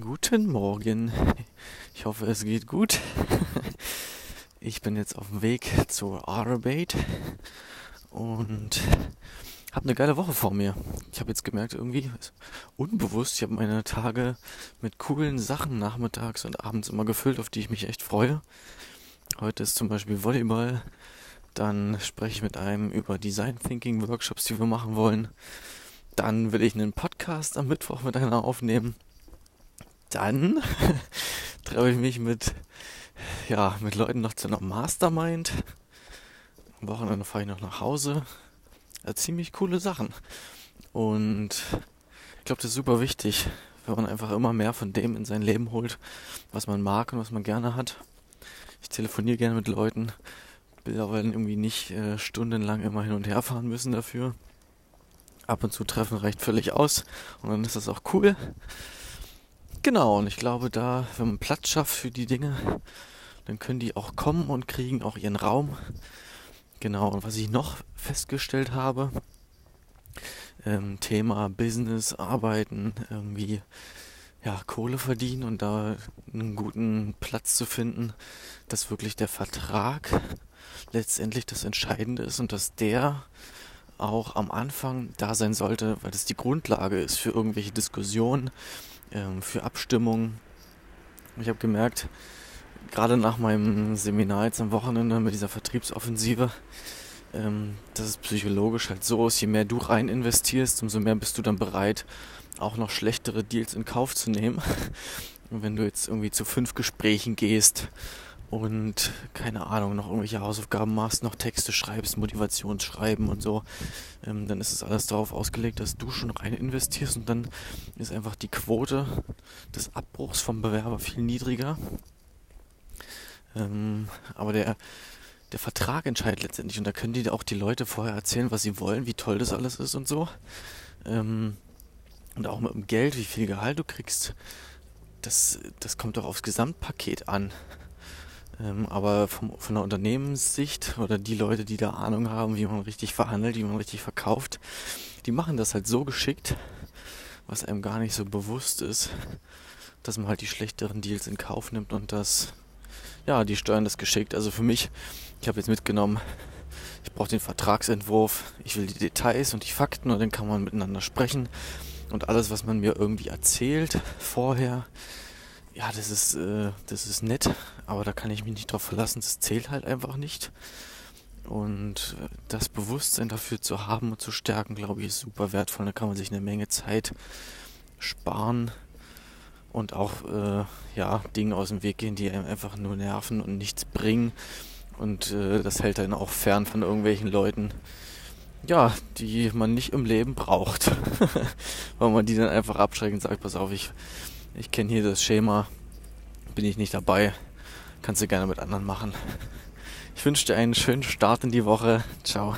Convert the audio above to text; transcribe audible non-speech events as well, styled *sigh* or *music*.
Guten Morgen. Ich hoffe, es geht gut. Ich bin jetzt auf dem Weg zur Arbeit und habe eine geile Woche vor mir. Ich habe jetzt gemerkt, irgendwie unbewusst, ich habe meine Tage mit coolen Sachen nachmittags und abends immer gefüllt, auf die ich mich echt freue. Heute ist zum Beispiel Volleyball. Dann spreche ich mit einem über Design Thinking Workshops, die wir machen wollen. Dann will ich einen Podcast am Mittwoch mit einer aufnehmen. Dann *laughs* treffe ich mich mit, ja, mit Leuten noch zu einer Mastermind. Am Wochenende fahre ich noch nach Hause. Ja, ziemlich coole Sachen. Und ich glaube, das ist super wichtig, wenn man einfach immer mehr von dem in sein Leben holt, was man mag und was man gerne hat. Ich telefoniere gerne mit Leuten, will aber irgendwie nicht äh, stundenlang immer hin und her fahren müssen dafür. Ab und zu treffen reicht völlig aus und dann ist das auch cool. Genau, und ich glaube, da, wenn man Platz schafft für die Dinge, dann können die auch kommen und kriegen auch ihren Raum. Genau, und was ich noch festgestellt habe, ähm, Thema Business, Arbeiten, irgendwie ja, Kohle verdienen und da einen guten Platz zu finden, dass wirklich der Vertrag letztendlich das Entscheidende ist und dass der auch am Anfang da sein sollte, weil das die Grundlage ist für irgendwelche Diskussionen, ähm, für Abstimmungen. Ich habe gemerkt, gerade nach meinem Seminar jetzt am Wochenende mit dieser Vertriebsoffensive, ähm, dass es psychologisch halt so ist, je mehr du rein investierst, umso mehr bist du dann bereit, auch noch schlechtere Deals in Kauf zu nehmen. Und *laughs* wenn du jetzt irgendwie zu fünf Gesprächen gehst und keine Ahnung, noch irgendwelche Hausaufgaben machst, noch Texte schreibst, Motivationsschreiben und so, ähm, dann ist es alles darauf ausgelegt, dass du schon rein investierst und dann ist einfach die Quote des Abbruchs vom Bewerber viel niedriger. Ähm, aber der, der Vertrag entscheidet letztendlich und da können die auch die Leute vorher erzählen, was sie wollen, wie toll das alles ist und so. Ähm, und auch mit dem Geld, wie viel Gehalt du kriegst, das, das kommt doch aufs Gesamtpaket an. Ähm, aber vom, von der Unternehmenssicht oder die Leute, die da Ahnung haben, wie man richtig verhandelt, wie man richtig verkauft, die machen das halt so geschickt, was einem gar nicht so bewusst ist, dass man halt die schlechteren Deals in Kauf nimmt und das, ja, die steuern das geschickt. Also für mich, ich habe jetzt mitgenommen, ich brauche den Vertragsentwurf, ich will die Details und die Fakten und dann kann man miteinander sprechen. Und alles, was man mir irgendwie erzählt vorher, ja, das ist, äh, das ist nett, aber da kann ich mich nicht drauf verlassen. Das zählt halt einfach nicht. Und äh, das Bewusstsein dafür zu haben und zu stärken, glaube ich, ist super wertvoll. Da kann man sich eine Menge Zeit sparen und auch äh, ja Dinge aus dem Weg gehen, die einem einfach nur nerven und nichts bringen. Und äh, das hält einen auch fern von irgendwelchen Leuten, ja, die man nicht im Leben braucht. *laughs* Weil man die dann einfach abschreckend sagt, pass auf, ich ich kenne hier das Schema, bin ich nicht dabei, kannst du gerne mit anderen machen. Ich wünsche dir einen schönen Start in die Woche. Ciao.